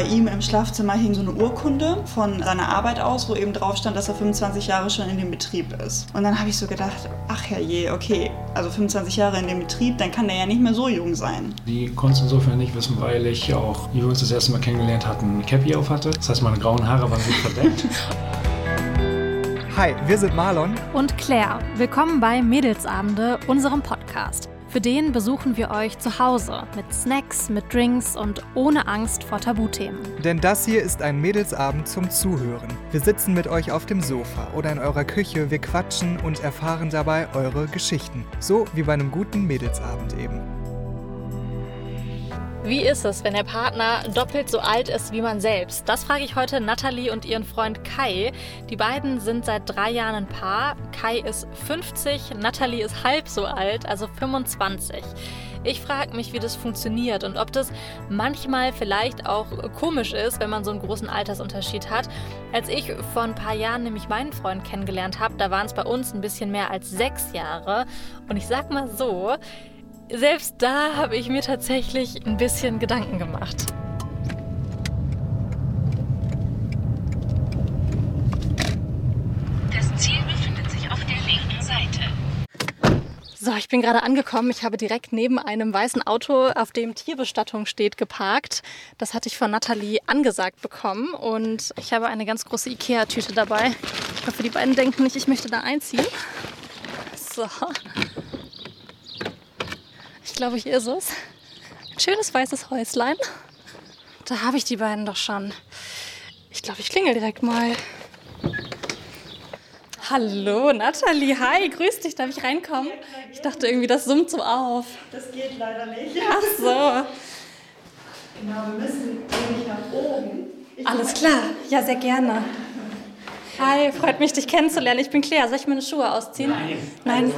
bei ihm im Schlafzimmer hing so eine Urkunde von seiner Arbeit aus, wo eben drauf stand, dass er 25 Jahre schon in dem Betrieb ist. Und dann habe ich so gedacht, ach herrje, okay, also 25 Jahre in dem Betrieb, dann kann der ja nicht mehr so jung sein. Die konntest insofern nicht wissen, weil ich auch, wie wir uns das erste Mal kennengelernt hatten, Cappy auf hatte. Das heißt, meine grauen Haare waren gut verdeckt. Hi, wir sind Marlon und Claire. Willkommen bei Mädelsabende, unserem Podcast. Für den besuchen wir euch zu Hause mit Snacks, mit Drinks und ohne Angst vor Tabuthemen. Denn das hier ist ein Mädelsabend zum Zuhören. Wir sitzen mit euch auf dem Sofa oder in eurer Küche, wir quatschen und erfahren dabei eure Geschichten. So wie bei einem guten Mädelsabend eben. Wie ist es, wenn der Partner doppelt so alt ist wie man selbst? Das frage ich heute Nathalie und ihren Freund Kai. Die beiden sind seit drei Jahren ein Paar. Kai ist 50, Nathalie ist halb so alt, also 25. Ich frage mich, wie das funktioniert und ob das manchmal vielleicht auch komisch ist, wenn man so einen großen Altersunterschied hat. Als ich vor ein paar Jahren nämlich meinen Freund kennengelernt habe, da waren es bei uns ein bisschen mehr als sechs Jahre. Und ich sag mal so, selbst da habe ich mir tatsächlich ein bisschen Gedanken gemacht. Das Ziel befindet sich auf der linken Seite. So, ich bin gerade angekommen. Ich habe direkt neben einem weißen Auto, auf dem Tierbestattung steht, geparkt. Das hatte ich von Nathalie angesagt bekommen. Und ich habe eine ganz große Ikea-Tüte dabei. Ich hoffe, die beiden denken nicht, ich möchte da einziehen. So glaube ich, ist es. Ein schönes weißes Häuslein. Da habe ich die beiden doch schon. Ich glaube, ich klingel direkt mal. Hallo, Nathalie. Hi, grüß dich. Darf ich reinkommen? Ich dachte irgendwie, das summt so auf. Das geht leider nicht. Ach so. Genau, wir müssen nämlich nach oben. Ich Alles klar. Ja, sehr gerne. Hi, freut mich, dich kennenzulernen. Ich bin Claire. Soll ich meine Schuhe ausziehen? Nein. Nein.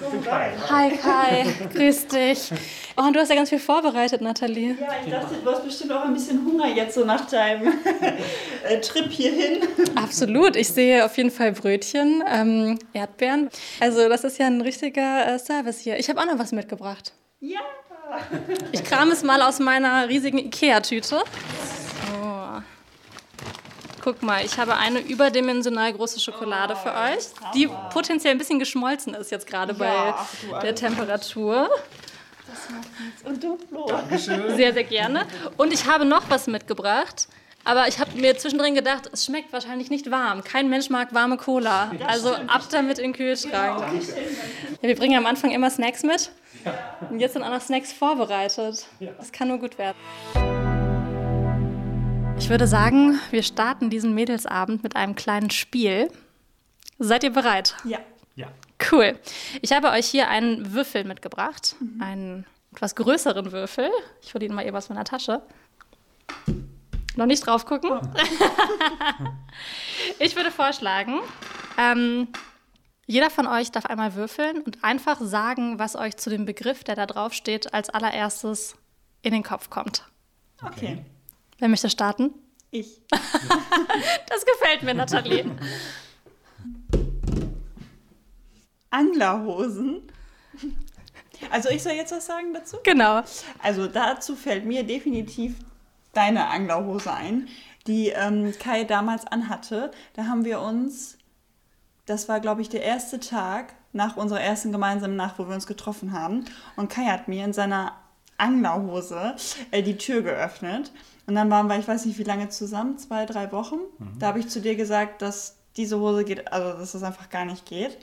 Ich bin Kai. Hi, Kai. Grüß dich. Oh, und du hast ja ganz viel vorbereitet, Nathalie. Ja, ich dachte, du hast bestimmt auch ein bisschen Hunger jetzt so nach deinem äh, Trip hierhin. Absolut. Ich sehe auf jeden Fall Brötchen, ähm, Erdbeeren. Also das ist ja ein richtiger äh, Service hier. Ich habe auch noch was mitgebracht. Ja. Ich kram es mal aus meiner riesigen Ikea-Tüte. Guck mal, ich habe eine überdimensional große Schokolade für oh, euch, die potenziell ein bisschen geschmolzen ist jetzt gerade ja, bei der Temperatur. Das macht nichts. Und du, Flo. Dankeschön. Sehr, sehr gerne. Und ich habe noch was mitgebracht. Aber ich habe mir zwischendrin gedacht, es schmeckt wahrscheinlich nicht warm. Kein Mensch mag warme Cola. Also ab damit in den Kühlschrank. Ja, wir bringen am Anfang immer Snacks mit. Und jetzt sind auch noch Snacks vorbereitet. Das kann nur gut werden. Ich würde sagen, wir starten diesen Mädelsabend mit einem kleinen Spiel. Seid ihr bereit? Ja. Ja. Cool. Ich habe euch hier einen Würfel mitgebracht. Mhm. Einen etwas größeren Würfel. Ich hole ihn mal eben aus meiner Tasche. Noch nicht drauf gucken. Oh. ich würde vorschlagen, ähm, jeder von euch darf einmal würfeln und einfach sagen, was euch zu dem Begriff, der da drauf steht, als allererstes in den Kopf kommt. Okay. Wer möchte starten? Ich. das gefällt mir, Nathalie. Anglerhosen. Also ich soll jetzt was sagen dazu? Genau. Also dazu fällt mir definitiv deine Anglerhose ein, die ähm, Kai damals anhatte. Da haben wir uns, das war glaube ich der erste Tag nach unserer ersten gemeinsamen Nacht, wo wir uns getroffen haben. Und Kai hat mir in seiner Anglerhose äh, die Tür geöffnet. Und dann waren wir, ich weiß nicht wie lange zusammen, zwei, drei Wochen. Mhm. Da habe ich zu dir gesagt, dass diese Hose geht, also dass das einfach gar nicht geht.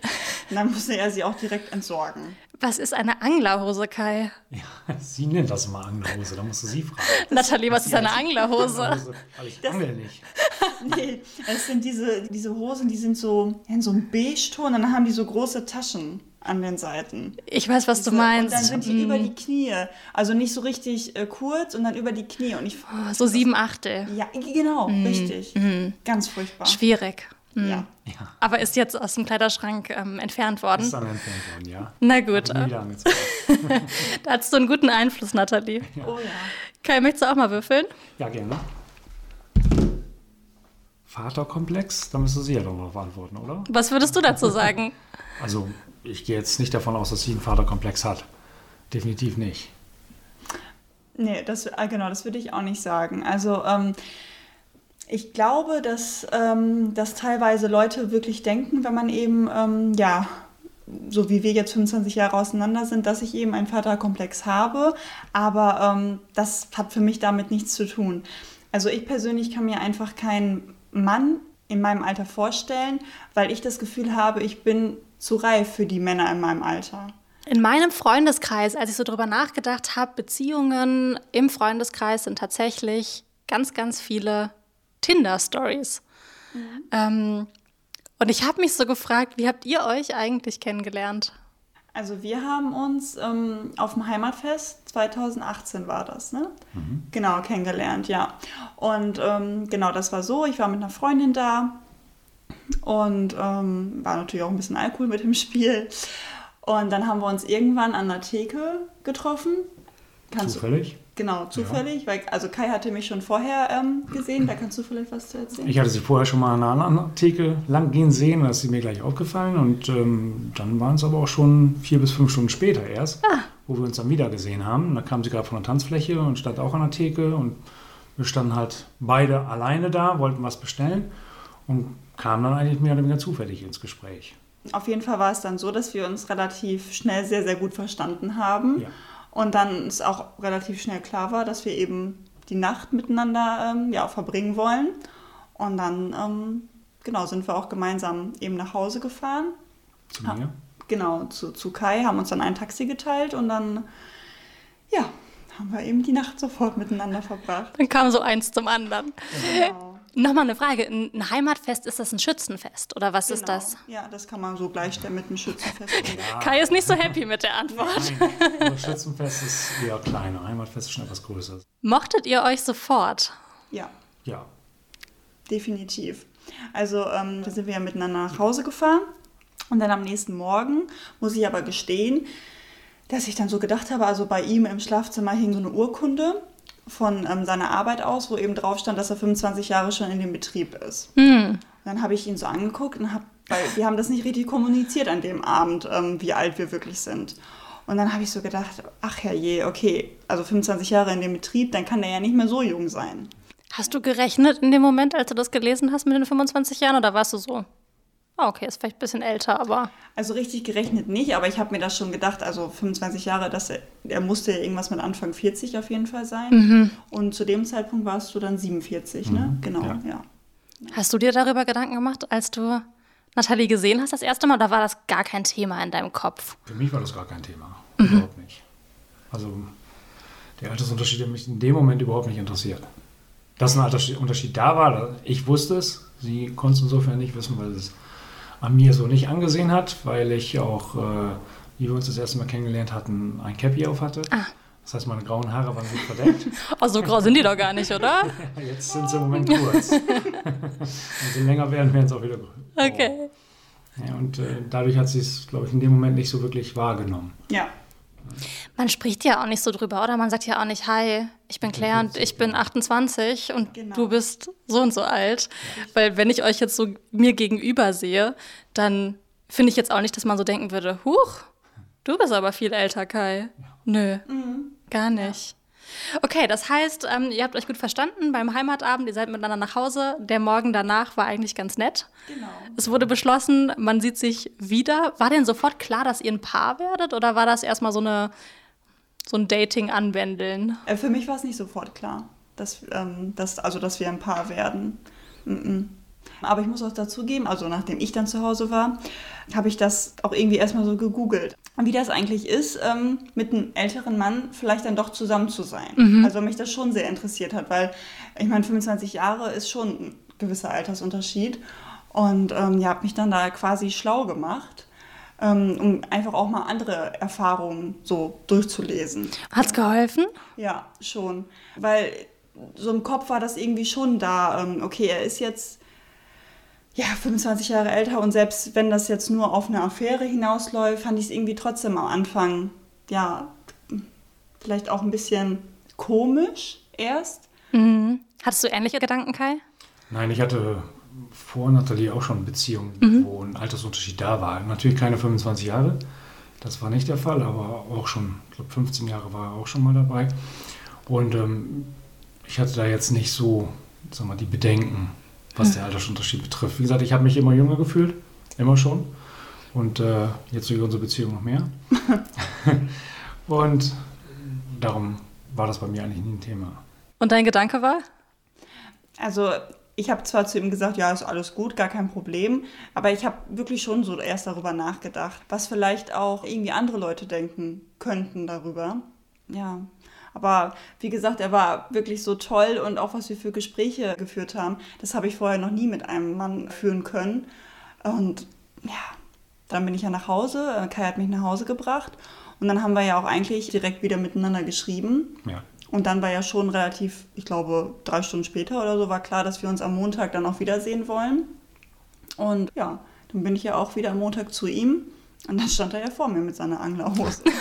Und dann musste er sie auch direkt entsorgen. Was ist eine Anglerhose, Kai? Ja, sie nennt das mal Anglerhose, da musst du sie fragen. Nathalie, was ist eine Anglerhose? Anglerhose weil ich das, angel nicht. nee, es sind diese, diese Hosen, die sind so in so einem Beige-Ton und dann haben die so große Taschen an den Seiten. Ich weiß, was du meinst. Und dann sind die mm. über die Knie. Also nicht so richtig äh, kurz und dann über die Knie. Und ich, oh, so sieben Achtel. Ja, genau, mm. richtig. Mm. Ganz furchtbar. Schwierig. Mm. Ja. ja. Aber ist jetzt aus dem Kleiderschrank ähm, entfernt worden? Ist dann entfernt worden, ja. Na gut. da hattest du einen guten Einfluss, Nathalie. Ja. Oh ja. Kai, möchtest du auch mal würfeln? Ja, gerne. Vaterkomplex, da müsste sie ja doch noch antworten, oder? Was würdest du dazu sagen? Also ich gehe jetzt nicht davon aus, dass sie einen Vaterkomplex hat. Definitiv nicht. Nee, das, äh, genau, das würde ich auch nicht sagen. Also ähm, ich glaube, dass, ähm, dass teilweise Leute wirklich denken, wenn man eben, ähm, ja, so wie wir jetzt 25 Jahre auseinander sind, dass ich eben einen Vaterkomplex habe. Aber ähm, das hat für mich damit nichts zu tun. Also ich persönlich kann mir einfach keinen Mann in meinem Alter vorstellen, weil ich das Gefühl habe, ich bin zu reif für die Männer in meinem Alter. In meinem Freundeskreis, als ich so drüber nachgedacht habe, Beziehungen im Freundeskreis sind tatsächlich ganz, ganz viele Tinder-Stories. Mhm. Ähm, und ich habe mich so gefragt, wie habt ihr euch eigentlich kennengelernt? Also wir haben uns ähm, auf dem Heimatfest 2018 war das, ne? Mhm. Genau, kennengelernt, ja. Und ähm, genau, das war so, ich war mit einer Freundin da und ähm, war natürlich auch ein bisschen Alkohol mit im Spiel. Und dann haben wir uns irgendwann an der Theke getroffen. Kannst Zufällig? Du, genau, zufällig. Ja. Weil, also Kai hatte mich schon vorher ähm, gesehen. Da kannst du vielleicht was zu erzählen. Ich hatte sie vorher schon mal an einer anderen Theke lang gehen sehen. Da ist sie mir gleich aufgefallen. Und ähm, dann waren es aber auch schon vier bis fünf Stunden später erst, ah. wo wir uns dann wieder gesehen haben. Da kam sie gerade von der Tanzfläche und stand auch an der Theke. Und wir standen halt beide alleine da, wollten was bestellen. Und kamen dann eigentlich mehr oder weniger zufällig ins Gespräch. Auf jeden Fall war es dann so, dass wir uns relativ schnell sehr, sehr gut verstanden haben. Ja. Und dann es auch relativ schnell klar war, dass wir eben die Nacht miteinander ähm, ja, verbringen wollen. Und dann ähm, genau, sind wir auch gemeinsam eben nach Hause gefahren. Zu mir? Ha genau, zu, zu Kai, haben uns dann ein Taxi geteilt und dann, ja, haben wir eben die Nacht sofort miteinander verbracht. Dann kam so eins zum anderen. Genau. Nochmal eine Frage. Ein Heimatfest, ist das ein Schützenfest oder was genau. ist das? Ja, das kann man so gleichstellen mit einem Schützenfest. Ja. Kai ist nicht so happy mit der Antwort. Nein, Schützenfest ist eher kleiner, Heimatfest ist schon etwas größer. Mochtet ihr euch sofort? Ja. Ja. Definitiv. Also ähm, da sind wir ja miteinander nach Hause gefahren und dann am nächsten Morgen muss ich aber gestehen, dass ich dann so gedacht habe, also bei ihm im Schlafzimmer hing so eine Urkunde von ähm, seiner Arbeit aus, wo eben drauf stand, dass er 25 Jahre schon in dem Betrieb ist. Mhm. Dann habe ich ihn so angeguckt und habe, weil wir haben das nicht richtig kommuniziert an dem Abend, ähm, wie alt wir wirklich sind. Und dann habe ich so gedacht, ach herrje, okay, also 25 Jahre in dem Betrieb, dann kann der ja nicht mehr so jung sein. Hast du gerechnet in dem Moment, als du das gelesen hast mit den 25 Jahren oder warst du so? Ah, okay, ist vielleicht ein bisschen älter, aber. Also richtig gerechnet nicht, aber ich habe mir das schon gedacht, also 25 Jahre, dass er, er musste ja irgendwas mit Anfang 40 auf jeden Fall sein. Mhm. Und zu dem Zeitpunkt warst du dann 47, ne? mhm. ne? Genau, ja. ja. Hast du dir darüber Gedanken gemacht, als du Nathalie gesehen hast das erste Mal, oder war das gar kein Thema in deinem Kopf? Für mich war das gar kein Thema. Mhm. Überhaupt nicht. Also der Altersunterschied hat mich in dem Moment überhaupt nicht interessiert. Dass ein Altersunterschied da war, ich wusste es, sie konnte es insofern nicht wissen, weil es an mir so nicht angesehen hat, weil ich auch, äh, wie wir uns das erste Mal kennengelernt hatten, ein Cappy auf hatte. Ah. Das heißt, meine grauen Haare waren gut verdeckt. oh, so grau sind die doch gar nicht, oder? Jetzt sind sie im Moment kurz. Wenn sie länger werden, werden sie auch wieder grün. Okay. Ja, und äh, dadurch hat sie es, glaube ich, in dem Moment nicht so wirklich wahrgenommen. Ja. Man spricht ja auch nicht so drüber, oder? Man sagt ja auch nicht, hi, ich bin Claire und ich bin 28 und genau. du bist so und so alt. Weil wenn ich euch jetzt so mir gegenüber sehe, dann finde ich jetzt auch nicht, dass man so denken würde, huch, du bist aber viel älter, Kai. Nö, mhm. gar nicht. Okay, das heißt, ähm, ihr habt euch gut verstanden beim Heimatabend, ihr seid miteinander nach Hause. Der Morgen danach war eigentlich ganz nett. Genau. Es wurde beschlossen, man sieht sich wieder. War denn sofort klar, dass ihr ein Paar werdet oder war das erstmal so, eine, so ein Dating-Anwändeln? Äh, für mich war es nicht sofort klar, dass, ähm, dass, also, dass wir ein Paar werden. Mm -mm. Aber ich muss auch dazugeben, also nachdem ich dann zu Hause war, habe ich das auch irgendwie erstmal so gegoogelt. Wie das eigentlich ist, ähm, mit einem älteren Mann vielleicht dann doch zusammen zu sein. Mhm. Also mich das schon sehr interessiert hat, weil ich meine, 25 Jahre ist schon ein gewisser Altersunterschied. Und ähm, ja, habe mich dann da quasi schlau gemacht, ähm, um einfach auch mal andere Erfahrungen so durchzulesen. Hat's geholfen? Ja, schon. Weil so im Kopf war das irgendwie schon da. Ähm, okay, er ist jetzt ja, 25 Jahre älter und selbst wenn das jetzt nur auf eine Affäre hinausläuft, fand ich es irgendwie trotzdem am Anfang, ja, vielleicht auch ein bisschen komisch erst. Mhm. Hattest du ähnliche Gedanken, Kai? Nein, ich hatte vor Nathalie auch schon Beziehungen, mhm. wo ein Altersunterschied da war. Natürlich keine 25 Jahre, das war nicht der Fall, aber auch schon, ich glaube 15 Jahre war er auch schon mal dabei. Und ähm, ich hatte da jetzt nicht so, sag mal, die Bedenken, was der Altersunterschied betrifft. Wie gesagt, ich habe mich immer jünger gefühlt, immer schon. Und äh, jetzt durch unsere Beziehung noch mehr. und darum war das bei mir eigentlich nie ein Thema. Und dein Gedanke war? Also ich habe zwar zu ihm gesagt, ja, ist alles gut, gar kein Problem, aber ich habe wirklich schon so erst darüber nachgedacht, was vielleicht auch irgendwie andere Leute denken könnten darüber. Ja, aber wie gesagt, er war wirklich so toll und auch was wir für Gespräche geführt haben, das habe ich vorher noch nie mit einem Mann führen können. Und ja, dann bin ich ja nach Hause, Kai hat mich nach Hause gebracht und dann haben wir ja auch eigentlich direkt wieder miteinander geschrieben. Ja. Und dann war ja schon relativ, ich glaube, drei Stunden später oder so, war klar, dass wir uns am Montag dann auch wiedersehen wollen. Und ja, dann bin ich ja auch wieder am Montag zu ihm. Und dann stand er ja vor mir mit seiner Anglerhose.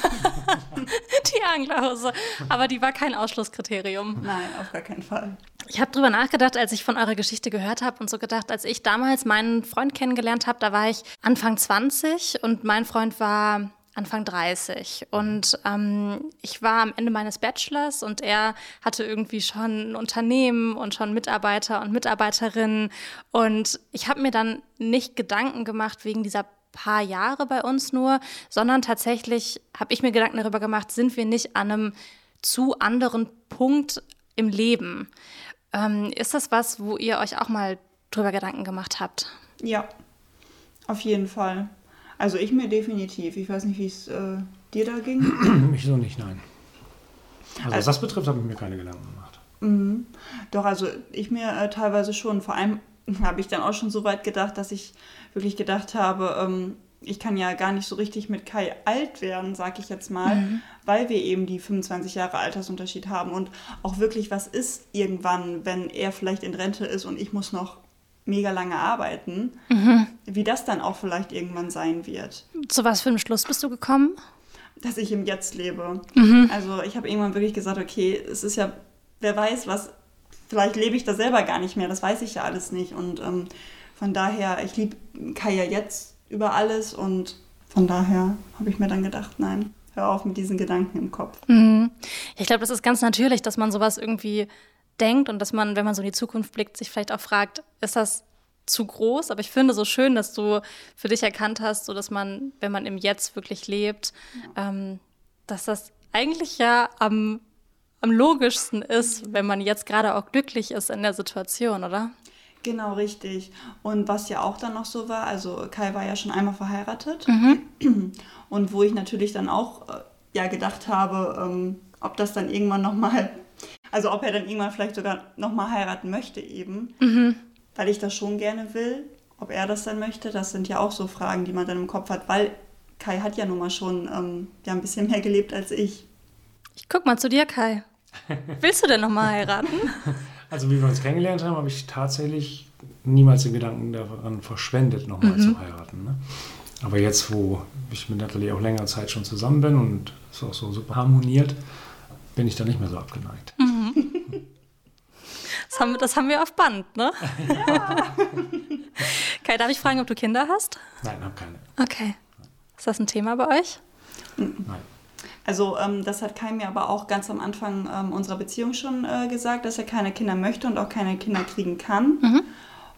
Anglerhose. Aber die war kein Ausschlusskriterium. Nein, auf gar keinen Fall. Ich habe drüber nachgedacht, als ich von eurer Geschichte gehört habe und so gedacht, als ich damals meinen Freund kennengelernt habe, da war ich Anfang 20 und mein Freund war Anfang 30. Und ähm, ich war am Ende meines Bachelors und er hatte irgendwie schon ein Unternehmen und schon Mitarbeiter und Mitarbeiterinnen. Und ich habe mir dann nicht Gedanken gemacht wegen dieser paar Jahre bei uns nur, sondern tatsächlich habe ich mir Gedanken darüber gemacht, sind wir nicht an einem zu anderen Punkt im Leben? Ähm, ist das was, wo ihr euch auch mal drüber Gedanken gemacht habt? Ja, auf jeden Fall. Also ich mir definitiv. Ich weiß nicht, wie es äh, dir da ging. Ich so nicht, nein. Also, was Also- das betrifft, habe ich mir keine Gedanken gemacht. Mhm. Doch, also ich mir äh, teilweise schon. Vor allem habe ich dann auch schon so weit gedacht, dass ich wirklich gedacht habe, ähm, ich kann ja gar nicht so richtig mit Kai alt werden, sag ich jetzt mal, weil wir eben die 25 Jahre Altersunterschied haben und auch wirklich, was ist irgendwann, wenn er vielleicht in Rente ist und ich muss noch mega lange arbeiten, wie das dann auch vielleicht irgendwann sein wird. Zu was für einem Schluss bist du gekommen? dass ich im Jetzt lebe. Also ich habe irgendwann wirklich gesagt, okay, es ist ja, wer weiß was, vielleicht lebe ich da selber gar nicht mehr, das weiß ich ja alles nicht. Und ähm, von daher, ich liebe Kai ja jetzt über alles und von daher habe ich mir dann gedacht, nein, hör auf mit diesen Gedanken im Kopf. Mhm. Ich glaube, das ist ganz natürlich, dass man sowas irgendwie denkt und dass man, wenn man so in die Zukunft blickt, sich vielleicht auch fragt, ist das zu groß? Aber ich finde so schön, dass du für dich erkannt hast, so dass man, wenn man im Jetzt wirklich lebt, ähm, dass das eigentlich ja am, am logischsten ist, wenn man jetzt gerade auch glücklich ist in der Situation, oder? Genau, richtig. Und was ja auch dann noch so war, also Kai war ja schon einmal verheiratet. Und wo ich natürlich dann auch äh, ja gedacht habe, ähm, ob das dann irgendwann nochmal, also ob er dann irgendwann vielleicht sogar nochmal heiraten möchte eben, weil ich das schon gerne will. Ob er das dann möchte, das sind ja auch so Fragen, die man dann im Kopf hat, weil Kai hat ja nun mal schon ähm, ja, ein bisschen mehr gelebt als ich. Ich guck mal zu dir, Kai. Willst du denn noch mal heiraten? Also wie wir uns kennengelernt haben, habe ich tatsächlich niemals den Gedanken daran verschwendet, nochmal zu heiraten. Ne? Aber jetzt, wo ich mit Nathalie auch längere Zeit schon zusammen bin und es auch so super harmoniert, bin ich da nicht mehr so abgeneigt. Das haben, wir- das haben wir auf Band, ne? Kai, darf ich fragen, ob du Kinder hast? Nein, habe keine. Okay. Ist das ein Thema bei euch? Nein. Also ähm, das hat Kai mir aber auch ganz am Anfang ähm, unserer Beziehung schon äh, gesagt, dass er keine Kinder möchte und auch keine Kinder kriegen kann.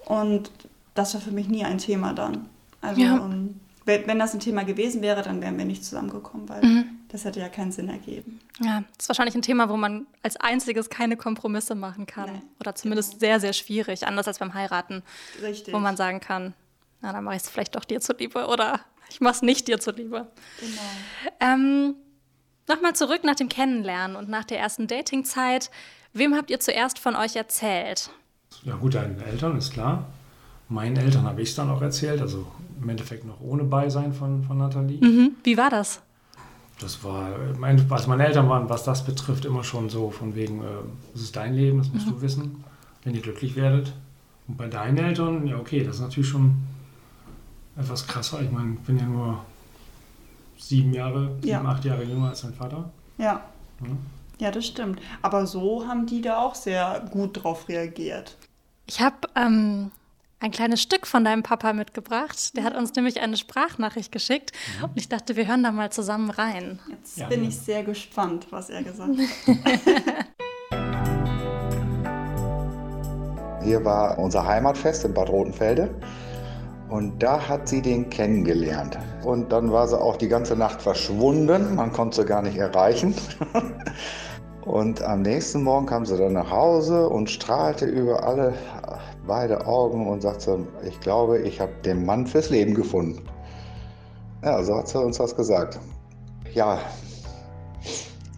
Und das war für mich nie ein Thema dann. Also Ja. ähm, wenn das ein Thema gewesen wäre, dann wären wir nicht zusammengekommen, weil das hätte ja keinen Sinn ergeben. Ja, das ist wahrscheinlich ein Thema, wo man als einziges keine Kompromisse machen kann. Nein, Oder zumindest sehr, sehr schwierig. Anders als beim Heiraten, Richtig. wo man sagen kann, na, dann mache ich es vielleicht doch dir zuliebe oder ich mache es nicht dir zuliebe. genau. Ähm, Nochmal zurück nach dem Kennenlernen und nach der ersten Datingzeit. Wem habt ihr zuerst von euch erzählt? Ja gut, deinen Eltern ist klar. Meinen Eltern habe ich es dann auch erzählt, also im Endeffekt noch ohne Beisein von, von Nathalie. Mhm. Wie war das? Das war, mein, also meine Eltern waren, was das betrifft, immer schon so von wegen, äh, das ist dein Leben, das musst du wissen, wenn ihr glücklich werdet. Und bei deinen Eltern, ja okay, das ist natürlich schon etwas krasser. Ich meine, ich bin ja nur sieben Jahre, sieben, ja. acht Jahre jünger als sein Vater. Ja. Hm. Ja, das stimmt. Aber so haben die da auch sehr gut drauf reagiert. Ich habe ähm, ein kleines Stück von deinem Papa mitgebracht. Der hat mhm. uns nämlich eine Sprachnachricht geschickt mhm. und ich dachte, wir hören da mal zusammen rein. Jetzt ja, bin ja. ich sehr gespannt, was er gesagt hat. Hier war unser Heimatfest in Bad Rotenfelde und da hat sie den kennengelernt. Und dann war sie auch die ganze Nacht verschwunden. Man konnte sie gar nicht erreichen. Und am nächsten Morgen kam sie dann nach Hause und strahlte über alle beide Augen und sagte, ich glaube, ich habe den Mann fürs Leben gefunden. Ja, so hat sie uns das gesagt. Ja,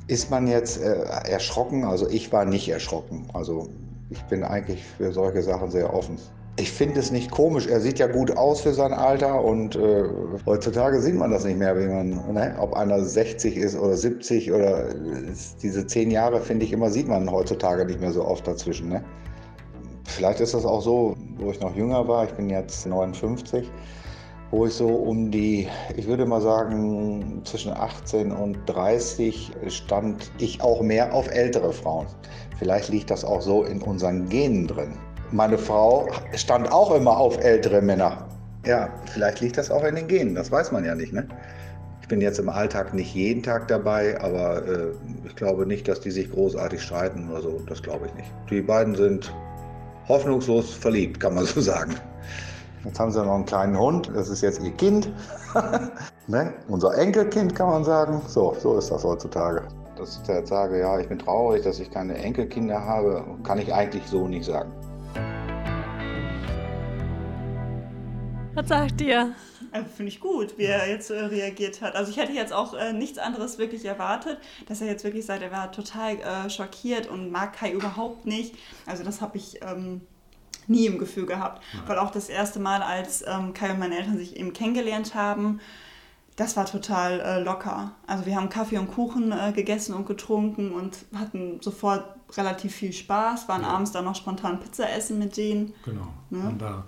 ist man jetzt äh, erschrocken? Also ich war nicht erschrocken. Also ich bin eigentlich für solche Sachen sehr offen. Ich finde es nicht komisch. Er sieht ja gut aus für sein Alter und äh, heutzutage sieht man das nicht mehr, man, ne? ob einer 60 ist oder 70 oder äh, diese zehn Jahre, finde ich immer, sieht man heutzutage nicht mehr so oft dazwischen. Ne? Vielleicht ist das auch so, wo ich noch jünger war, ich bin jetzt 59, wo ich so um die, ich würde mal sagen, zwischen 18 und 30 stand ich auch mehr auf ältere Frauen. Vielleicht liegt das auch so in unseren Genen drin. Meine Frau stand auch immer auf ältere Männer. Ja, vielleicht liegt das auch in den Genen, das weiß man ja nicht. Ne? Ich bin jetzt im Alltag nicht jeden Tag dabei, aber äh, ich glaube nicht, dass die sich großartig streiten oder so. Das glaube ich nicht. Die beiden sind hoffnungslos verliebt, kann man so sagen. Jetzt haben sie noch einen kleinen Hund, das ist jetzt ihr Kind. ne? Unser Enkelkind kann man sagen. So, so ist das heutzutage. Dass ich jetzt sage, ja, ich bin traurig, dass ich keine Enkelkinder habe, kann ich eigentlich so nicht sagen. Was sagt ihr? Also Finde ich gut, wie er jetzt äh, reagiert hat. Also ich hätte jetzt auch äh, nichts anderes wirklich erwartet, dass er jetzt wirklich sagt, er war total äh, schockiert und mag Kai überhaupt nicht. Also das habe ich ähm, nie im Gefühl gehabt. Weil auch das erste Mal, als ähm, Kai und meine Eltern sich eben kennengelernt haben, das war total äh, locker. Also wir haben Kaffee und Kuchen äh, gegessen und getrunken und hatten sofort relativ viel Spaß, waren abends dann noch spontan Pizza essen mit denen. Genau. Ne? Und da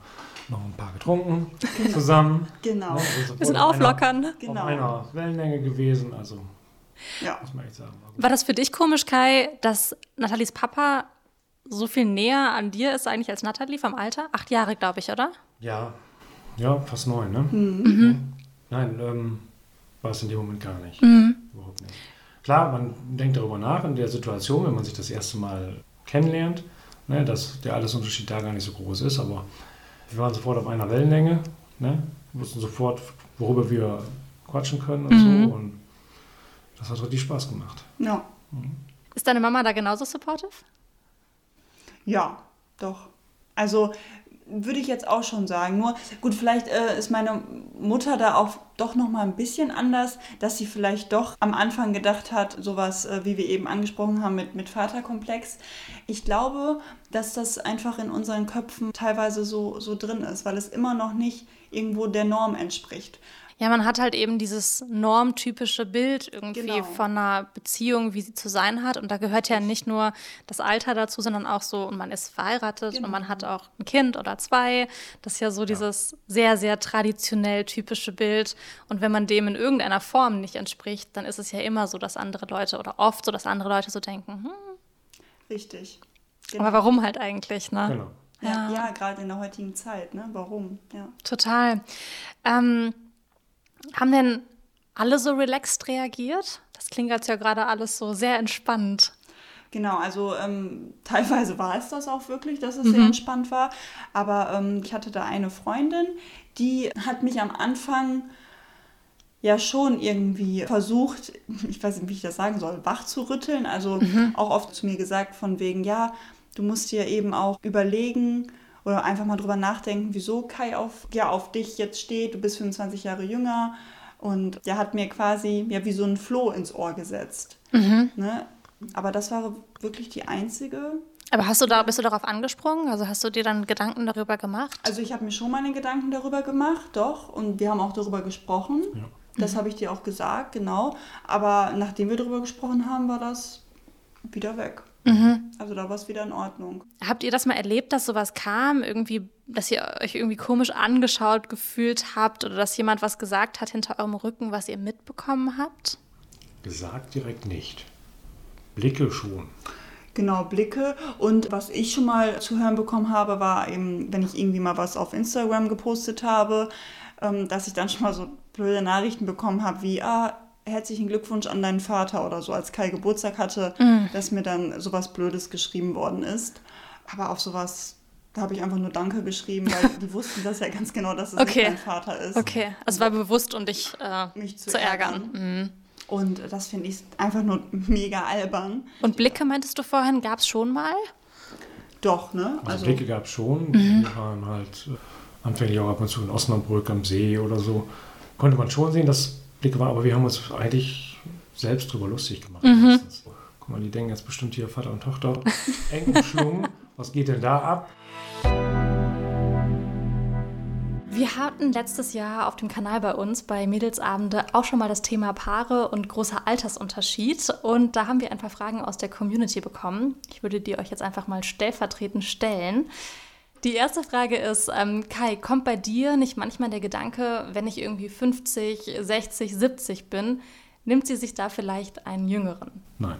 noch ein paar getrunken zusammen. Genau. Ne? Also Bisschen auf einer- auflockern. Genau. Auf einer Wellenlänge gewesen, also Ja. muss man echt sagen. war. War das für dich komisch, Kai, dass Nathalies Papa so viel näher an dir ist eigentlich als Nathalie vom Alter? Acht Jahre, glaube ich, oder? Ja, ja, fast neun, ne? Mhm. Nein, ähm, war es in dem Moment gar nicht. Mhm. Überhaupt nicht. Klar, man denkt darüber nach in der Situation, wenn man sich das erste Mal kennenlernt, ne, dass der Altersunterschied da gar nicht so groß ist, aber wir waren sofort auf einer Wellenlänge, ne? wussten sofort, worüber wir quatschen können und Mhm. so und das hat richtig Spaß gemacht. Ja. Ist deine Mama da genauso supportive? Ja, doch. Also würde ich jetzt auch schon sagen. Nur gut, vielleicht äh, ist meine Mutter da auch doch noch mal ein bisschen anders, dass sie vielleicht doch am Anfang gedacht hat, sowas, äh, wie wir eben angesprochen haben mit, mit Vaterkomplex. Ich glaube, dass das einfach in unseren Köpfen teilweise so, so drin ist, weil es immer noch nicht irgendwo der Norm entspricht. Ja, man hat halt eben dieses normtypische Bild irgendwie Genau. von einer Beziehung, wie sie zu sein hat. Und da gehört ja nicht nur das Alter dazu, sondern auch so, und man ist verheiratet Genau. und man hat auch ein Kind oder zwei. Das ist ja so dieses sehr, sehr traditionell typische Bild. Und wenn man dem in irgendeiner Form nicht entspricht, dann ist es ja immer so, dass andere Leute oder oft so, dass andere Leute so denken, hm, Richtig. aber warum halt eigentlich, ne? Genau. Ja, ja gerade in der heutigen Zeit, ne? Warum? Ja. Total. Ähm, haben denn alle so relaxed reagiert? Das klingt jetzt ja gerade alles so sehr entspannt. Genau, also ähm, teilweise war es das auch wirklich, dass es sehr entspannt war. Aber ähm, ich hatte da eine Freundin, die hat mich am Anfang ja schon irgendwie versucht, ich weiß nicht, wie ich das sagen soll, wach zu rütteln. Also auch oft zu mir gesagt von wegen, ja, du musst dir eben auch überlegen oder einfach mal drüber nachdenken, wieso Kai auf, ja, auf dich jetzt steht. Du bist 25 Jahre jünger. Und der hat mir quasi ja wie so ein Floh ins Ohr gesetzt. Ne? Aber das war wirklich die einzige. Aber hast du da, bist du darauf angesprungen? Also hast du dir dann Gedanken darüber gemacht? Also ich habe mir schon meine Gedanken darüber gemacht, doch. Und wir haben auch darüber gesprochen. Das habe ich dir auch gesagt, genau. Aber nachdem wir darüber gesprochen haben, war das wieder weg. Also da war es wieder in Ordnung. Habt ihr das mal erlebt, dass sowas kam? Irgendwie, dass ihr euch irgendwie komisch angeschaut gefühlt habt oder dass jemand was gesagt hat hinter eurem Rücken, was ihr mitbekommen habt? Gesagt direkt nicht. Blicke schon. Genau, Blicke. Und was ich schon mal zu hören bekommen habe, war eben, wenn ich irgendwie mal was auf Instagram gepostet habe, ähm, dass ich dann schon mal so blöde Nachrichten bekommen habe, wie, ah, herzlichen Glückwunsch an deinen Vater oder so, als Kai Geburtstag hatte, dass mir dann sowas Blödes geschrieben worden ist. Aber auf sowas Da habe ich einfach nur Danke geschrieben, weil die wussten das ja ganz genau, dass es Okay. nicht mein Vater ist. Okay, also war bewusst, um dich äh, Mich zu zu ärgern. Mhm. Und das finde ich einfach nur mega albern. Und Blicke meintest du vorhin, gab es schon mal? Doch, ne? Also, Blicke gab es schon. Wir waren halt äh, anfänglich auch ab und zu in Osnabrück am See oder so. Konnte man schon sehen, dass Blicke waren, aber wir haben uns eigentlich selbst drüber lustig gemacht. meistens. Guck mal, die denken jetzt bestimmt hier Vater und Tochter eng umschlungen. Was geht denn da ab? Wir hatten letztes Jahr auf dem Kanal bei uns bei Mädelsabende auch schon mal das Thema Paare und großer Altersunterschied. Und da haben wir ein paar Fragen aus der Community bekommen. Ich würde die euch jetzt einfach mal stellvertretend stellen. Die erste Frage ist, ähm, Kai, kommt bei dir nicht manchmal der Gedanke, wenn ich irgendwie 50, 60, 70 bin, nimmt sie sich da vielleicht einen Jüngeren? Nein.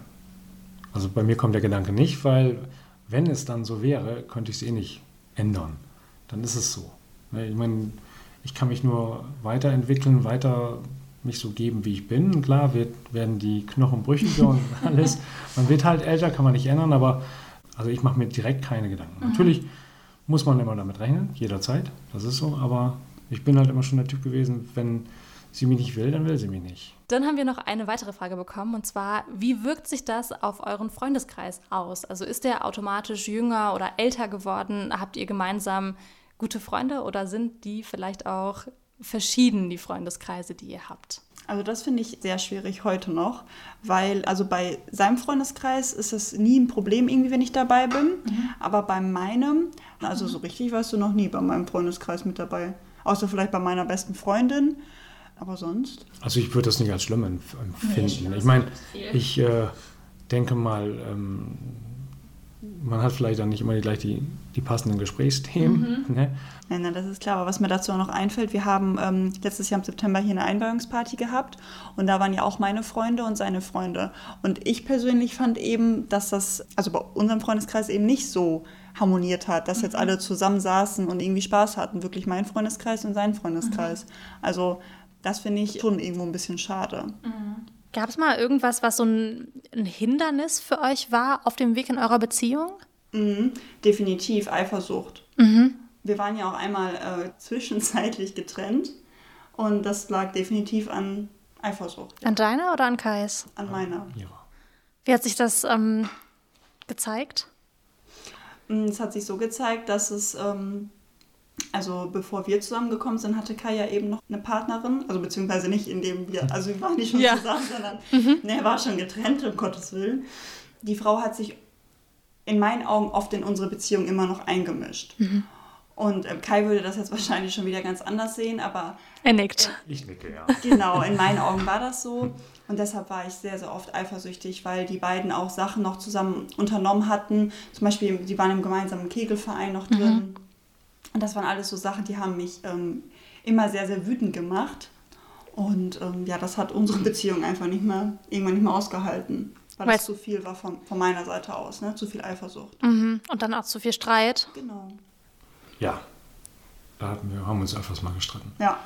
Also bei mir kommt der Gedanke nicht, weil wenn es dann so wäre, könnte ich es eh nicht ändern. Dann ist es so. Ne, Ich meine, ich kann mich nur weiterentwickeln, weiter mich so geben, wie ich bin. Klar wird, werden die Knochen brüchiger und alles. Man wird halt älter, kann man nicht ändern, aber also ich mache mir direkt keine Gedanken. Natürlich muss man immer damit rechnen, jederzeit, das ist so, aber ich bin halt immer schon der Typ gewesen, wenn sie mich nicht will, dann will sie mich nicht. Dann haben wir noch eine weitere Frage bekommen und zwar, wie wirkt sich das auf euren Freundeskreis aus? Also ist der automatisch jünger oder älter geworden? Habt ihr gemeinsam gute Freunde oder sind die vielleicht auch verschieden, die Freundeskreise, die ihr habt? Also das finde ich sehr schwierig heute noch, weil also bei seinem Freundeskreis ist es nie ein Problem irgendwie, wenn ich dabei bin, aber bei meinem, also so richtig warst du noch nie bei meinem Freundeskreis mit dabei, außer vielleicht bei meiner besten Freundin, aber sonst. Also ich würde das nicht als schlimm empf- empfinden. ich meine, ich äh, denke mal, ähm, man hat vielleicht dann nicht immer die, gleich die, die passenden Gesprächsthemen. Ne? Nein, nein, das ist klar. Aber was mir dazu auch noch einfällt, wir haben ähm, letztes Jahr im September hier eine Einweihungsparty gehabt und da waren ja auch meine Freunde und seine Freunde. Und ich persönlich fand eben, dass das, also bei unserem Freundeskreis eben nicht so harmoniert hat, dass jetzt alle zusammen saßen und irgendwie Spaß hatten. Wirklich mein Freundeskreis und sein Freundeskreis. Also das finde ich schon irgendwo ein bisschen schade. Gab es mal irgendwas, was so ein, ein Hindernis für euch war auf dem Weg in eurer Beziehung? Mhm, definitiv Eifersucht. Wir waren ja auch einmal äh, zwischenzeitlich getrennt und das lag definitiv an Eifersucht, An deiner oder an Kais? an meiner. Ja. Wie hat sich das ähm, gezeigt? Mm, Es hat sich so gezeigt, dass es, ähm, also bevor wir zusammengekommen sind, hatte Kai ja eben noch eine Partnerin, also beziehungsweise nicht indem wir, also wir waren nicht schon Ja. zusammen, sondern ne, er war schon getrennt, um Gottes Willen. Die Frau hat sich in meinen Augen oft in unsere Beziehung immer noch eingemischt. Und äh, Kai würde das jetzt wahrscheinlich schon wieder ganz anders sehen, aber Er nickt. Ich nicke, ja. Genau, in meinen Augen war das so. Und deshalb war ich sehr, sehr oft eifersüchtig, weil die beiden auch Sachen noch zusammen unternommen hatten. Zum Beispiel, sie waren im gemeinsamen Kegelverein noch drin. Und das waren alles so Sachen, die haben mich ähm, immer sehr, sehr wütend gemacht. Und ähm, ja, das hat unsere Beziehung einfach nicht mehr, irgendwann nicht mehr ausgehalten. Weil Weil- es zu viel war von, von meiner Seite aus, ne? zu viel Eifersucht. Mhm. Und dann auch zu viel Streit. Genau. Ja. Da hatten wir, haben wir uns öfters mal gestritten. Ja,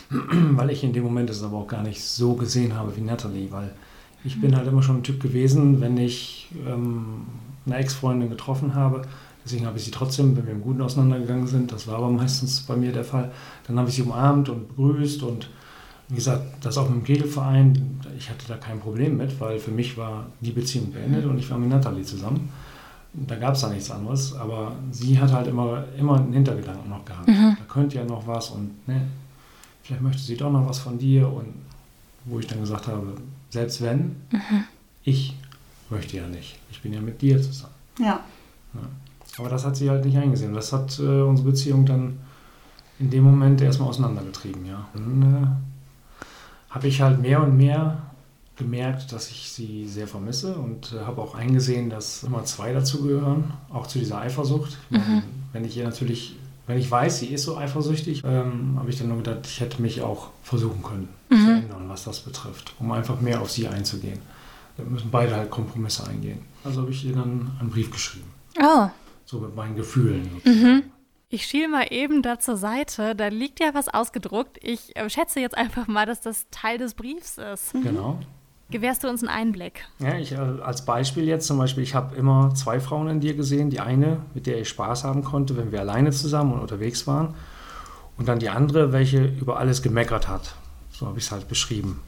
Weil ich in dem Moment es aber auch gar nicht so gesehen habe wie Natalie, weil ich bin halt immer schon ein Typ gewesen, wenn ich ähm, eine Ex-Freundin getroffen habe, deswegen habe ich sie trotzdem, wenn wir im Guten auseinandergegangen sind, das war aber meistens bei mir der Fall, dann habe ich sie umarmt und begrüßt und wie gesagt, das auch mit dem Kegelverein, ich hatte da kein Problem mit, weil für mich war die Beziehung beendet und ich war mit Natalie zusammen. Da gab es da nichts anderes, aber sie hat halt immer, immer einen Hintergedanken noch gehabt. Da könnte ja noch was und ne, vielleicht möchte sie doch noch was von dir und wo ich dann gesagt habe, selbst wenn, ich möchte ja nicht. Ich bin ja mit dir zusammen. ja. Aber das hat sie halt nicht eingesehen. Das hat äh, unsere Beziehung dann in dem Moment erstmal auseinandergetrieben, ja. Dann äh, habe ich halt mehr und mehr gemerkt, dass ich sie sehr vermisse und äh, habe auch eingesehen, dass immer zwei dazugehören, auch zu dieser Eifersucht. Meine, Wenn ich ihr natürlich, wenn ich weiß, sie ist so eifersüchtig, ähm, habe ich dann nur gedacht, ich hätte mich auch versuchen können zu ändern, was das betrifft, um einfach mehr auf sie einzugehen. Da müssen beide halt Kompromisse eingehen. Also habe ich ihr dann einen Brief geschrieben. Oh. So mit meinen Gefühlen. sozusagen. Ich schiel mal eben da zur Seite. Da liegt ja was ausgedruckt. Ich äh, schätze jetzt einfach mal, dass das Teil des Briefs ist. Genau. Gewährst du uns einen Einblick? Ja, ich, äh, als Beispiel jetzt zum Beispiel, ich habe immer zwei Frauen in dir gesehen. Die eine, mit der ich Spaß haben konnte, wenn wir alleine zusammen und unterwegs waren. Und dann die andere, welche über alles gemeckert hat. So habe ich es halt beschrieben.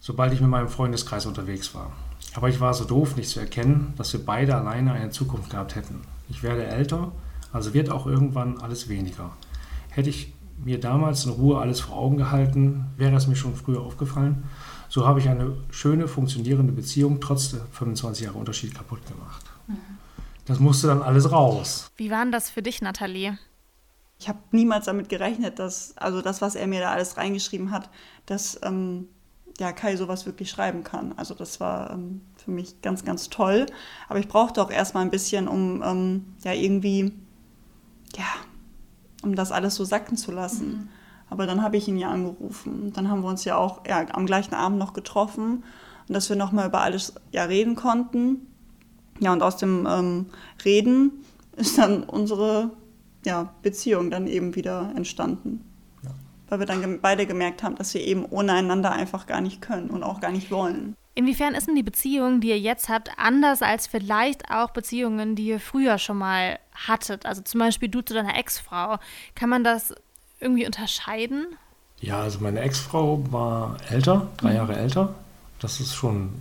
Sobald ich mit meinem Freundeskreis unterwegs war. Aber ich war so doof, nicht zu erkennen, dass wir beide alleine eine Zukunft gehabt hätten. Ich werde älter, also wird auch irgendwann alles weniger. Hätte ich mir damals in Ruhe alles vor Augen gehalten, wäre es mir schon früher aufgefallen. So habe ich eine schöne, funktionierende Beziehung trotz der 25 Jahre Unterschied kaputt gemacht. Mhm. Das musste dann alles raus. Wie war denn das für dich, Nathalie? Ich habe niemals damit gerechnet, dass, also das, was er mir da alles reingeschrieben hat, dass ähm, ja, Kai sowas wirklich schreiben kann. Also das war ähm, für mich ganz, ganz toll. Aber ich brauchte auch erstmal ein bisschen, um ähm, ja irgendwie, ja, um das alles so sacken zu lassen. Mhm. Aber dann habe ich ihn ja angerufen. Dann haben wir uns ja auch ja, am gleichen Abend noch getroffen und dass wir nochmal über alles ja, reden konnten. Ja, und aus dem ähm, Reden ist dann unsere ja, Beziehung dann eben wieder entstanden. Ja. Weil wir dann beide gemerkt haben, dass wir eben ohne einander einfach gar nicht können und auch gar nicht wollen. Inwiefern ist denn die Beziehung, die ihr jetzt habt, anders als vielleicht auch Beziehungen, die ihr früher schon mal hattet? Also zum Beispiel du zu deiner Ex-Frau. Kann man das irgendwie unterscheiden? Ja, also meine Ex-Frau war älter, drei mhm. Jahre älter. Das ist schon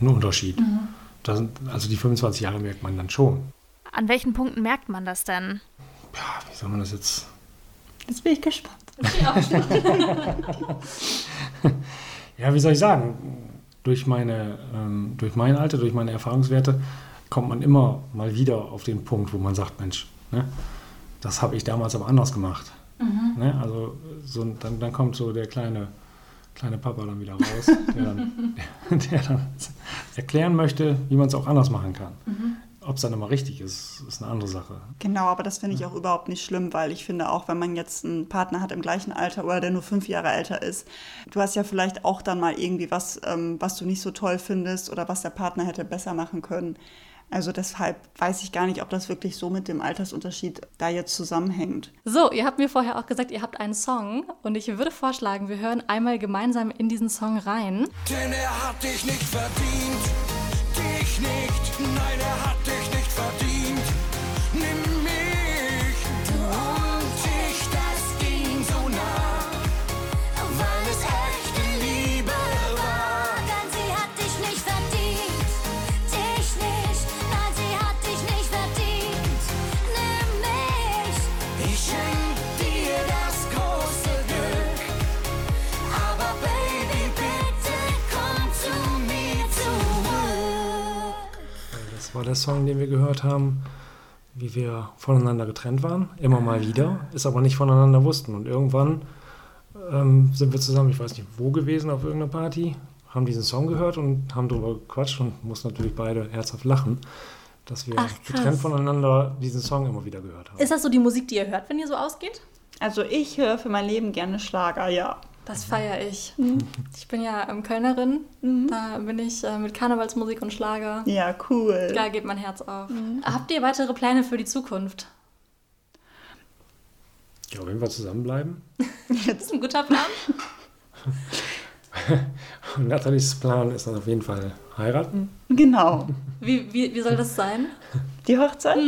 ein Unterschied. Mhm. Das, also die 25 Jahre merkt man dann schon. An welchen Punkten merkt man das denn? Ja, wie soll man das jetzt? Jetzt bin ich gespannt. ja, wie soll ich sagen? Durch, meine, ähm, durch mein Alter, durch meine Erfahrungswerte kommt man immer mal wieder auf den Punkt, wo man sagt, Mensch, ne, das habe ich damals aber anders gemacht. Mhm. Ne? Also so, dann, dann kommt so der kleine, kleine Papa dann wieder raus, der dann, der dann erklären möchte, wie man es auch anders machen kann. Mhm. Ob es dann immer richtig ist, ist eine andere Sache. Genau, aber das finde ich auch überhaupt nicht schlimm, weil ich finde auch, wenn man jetzt einen Partner hat im gleichen Alter oder der nur fünf Jahre älter ist, du hast ja vielleicht auch dann mal irgendwie was, ähm, was du nicht so toll findest oder was der Partner hätte besser machen können. Also deshalb weiß ich gar nicht, ob das wirklich so mit dem Altersunterschied da jetzt zusammenhängt. So, ihr habt mir vorher auch gesagt, ihr habt einen Song und ich würde vorschlagen, wir hören einmal gemeinsam in diesen Song rein. Denn er hat dich nicht verdient, dich nicht, nein, er hat Song, den wir gehört haben, wie wir voneinander getrennt waren, immer mal wieder, es aber nicht voneinander wussten. Und irgendwann ähm, sind wir zusammen, ich weiß nicht wo gewesen, auf irgendeiner Party, haben diesen Song gehört und haben darüber gequatscht und mussten natürlich beide herzhaft lachen, dass wir Ach, getrennt voneinander diesen Song immer wieder gehört haben. Ist das so die Musik, die ihr hört, wenn ihr so ausgeht? Also ich höre für mein Leben gerne Schlager, ja. Das feiere ich. Ich bin ja ähm, Kölnerin. Da bin ich äh, mit Karnevalsmusik und Schlager. Ja, cool. Da geht mein Herz auf. Habt ihr weitere Pläne für die Zukunft? Ja, wenn wir zusammenbleiben. Das ist ein guter Plan. Und Nathalies Plan ist dann auf jeden Fall heiraten. Genau. Wie, wie, wie soll das sein? Die Hochzeit?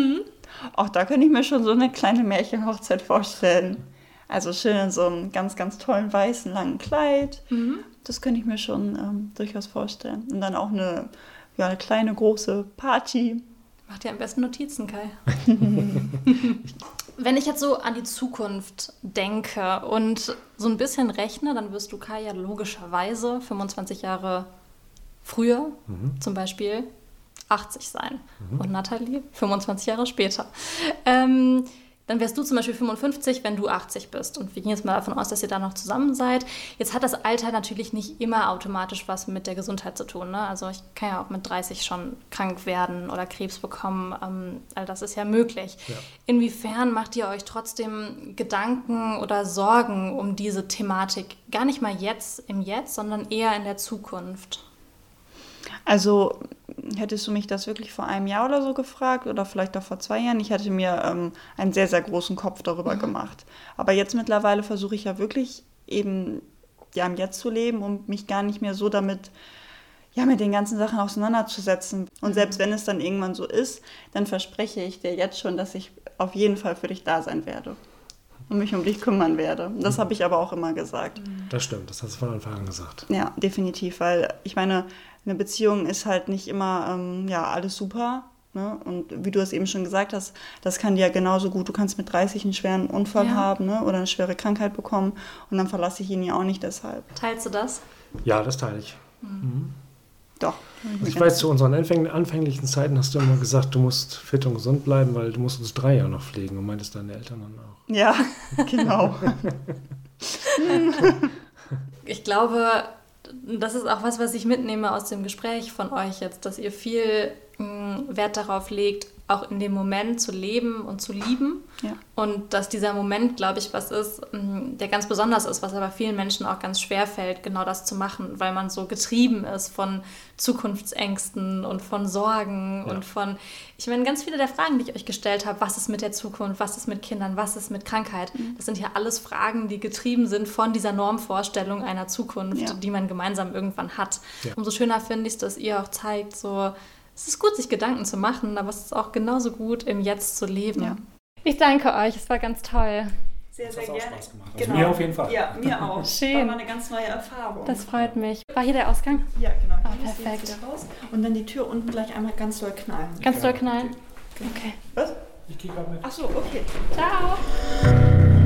Auch da könnte ich mir schon so eine kleine Märchenhochzeit vorstellen. Also schön in so einem ganz, ganz tollen weißen langen Kleid. Das könnte ich mir schon ähm, durchaus vorstellen. Und dann auch eine, ja, eine kleine große Party. Macht ihr am besten Notizen, Kai. Wenn ich jetzt so an die Zukunft denke und so ein bisschen rechne, dann wirst du Kai ja logischerweise 25 Jahre früher zum Beispiel 80 sein und Nathalie 25 Jahre später. Ähm, dann wärst du zum Beispiel 55, wenn du 80 bist. Und wir gehen jetzt mal davon aus, dass ihr da noch zusammen seid. Jetzt hat das Alter natürlich nicht immer automatisch was mit der Gesundheit zu tun. Ne? Also ich kann ja auch mit 30 schon krank werden oder Krebs bekommen. Ähm, all das ist ja möglich. Ja. Inwiefern macht ihr euch trotzdem Gedanken oder Sorgen um diese Thematik? Gar nicht mal jetzt im Jetzt, sondern eher in der Zukunft. Also hättest du mich das wirklich vor einem Jahr oder so gefragt oder vielleicht auch vor zwei Jahren, ich hätte mir ähm, einen sehr, sehr großen Kopf darüber gemacht. Aber jetzt mittlerweile versuche ich ja wirklich eben ja, im Jetzt zu leben und mich gar nicht mehr so damit ja, mit den ganzen Sachen auseinanderzusetzen. Und selbst wenn es dann irgendwann so ist, dann verspreche ich dir jetzt schon, dass ich auf jeden Fall für dich da sein werde und mich um dich kümmern werde. Das habe ich aber auch immer gesagt. Das stimmt, das hast du von Anfang an gesagt. Ja, definitiv, weil ich meine, eine Beziehung ist halt nicht immer ähm, ja, alles super. Ne? Und wie du es eben schon gesagt hast, das kann dir genauso gut, du kannst mit 30 einen schweren Unfall Ja. haben ne? oder eine schwere Krankheit bekommen und dann verlasse ich ihn ja auch nicht deshalb. Teilst du das? Ja, das teile ich. Doch. Ich weiß, zu unseren anfäng anfänglichen Zeiten hast du immer gesagt, du musst fit und gesund bleiben, weil du musst uns drei Jahre noch pflegen und meintest deine Eltern dann auch. Ja, genau. Ich glaube, das ist auch was, was ich mitnehme aus dem Gespräch von euch jetzt, dass ihr viel mh, Wert darauf legt, auch in dem Moment zu leben und zu lieben. Ja. Und dass dieser Moment, glaube ich, was ist, mh, der ganz besonders ist, was aber vielen Menschen auch ganz schwer fällt, genau das zu machen, weil man so getrieben ist von Zukunftsängsten und von Sorgen Ja. und von, ich meine, ganz viele der Fragen, die ich euch gestellt habe, was ist mit der Zukunft, was ist mit Kindern, was ist mit Krankheit, das sind ja alles Fragen, die getrieben sind von dieser Normvorstellung einer Zukunft, Ja. die man gemeinsam irgendwann hat. Ja. Umso schöner finde ich es, dass ihr auch zeigt, so, es ist gut, sich Gedanken zu machen, aber es ist auch genauso gut, im Jetzt zu leben. Ja. Ich danke euch, es war ganz toll. Sehr, Das hat auch Spaß gemacht. Also Genau. mir auf jeden Fall. Ja, mir auch. Schön. War mal eine ganz neue Erfahrung. Das freut mich. War hier der Ausgang? ja, genau. Jetzt perfekt. Und dann die Tür unten gleich einmal ganz doll knallen. Ganz doll knallen. Okay. Was? Ich gehe gerade mit. Ach so, okay. Ciao.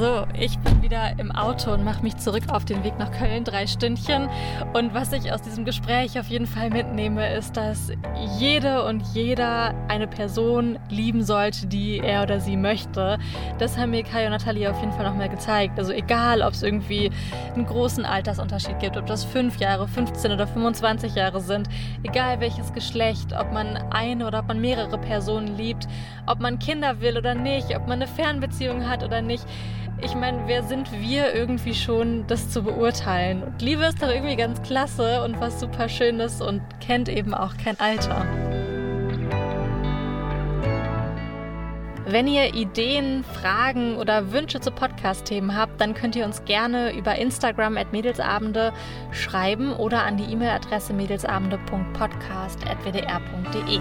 So, ich bin wieder im Auto und mache mich zurück auf den Weg nach Köln, drei Stündchen. Und was ich aus diesem Gespräch auf jeden Fall mitnehme, ist, dass jede und jeder eine Person lieben sollte, die er oder sie möchte. Das haben mir Kai und Nathalie auf jeden Fall nochmal gezeigt. Also egal, ob es irgendwie einen großen Altersunterschied gibt, ob das fünf Jahre, 15 oder 25 Jahre sind, egal welches Geschlecht, ob man eine oder ob man mehrere Personen liebt, ob man Kinder will oder nicht, ob man eine Fernbeziehung hat oder nicht. Ich meine, wer sind wir irgendwie schon, das zu beurteilen? Und Liebe ist doch irgendwie ganz klasse und was super Schönes und kennt eben auch kein Alter. Wenn ihr Ideen, Fragen oder Wünsche zu Podcast-Themen habt, dann könnt ihr uns gerne über Instagram at Mädelsabende schreiben oder an die E-Mail-Adresse mädelsabende.podcast.wdr.de.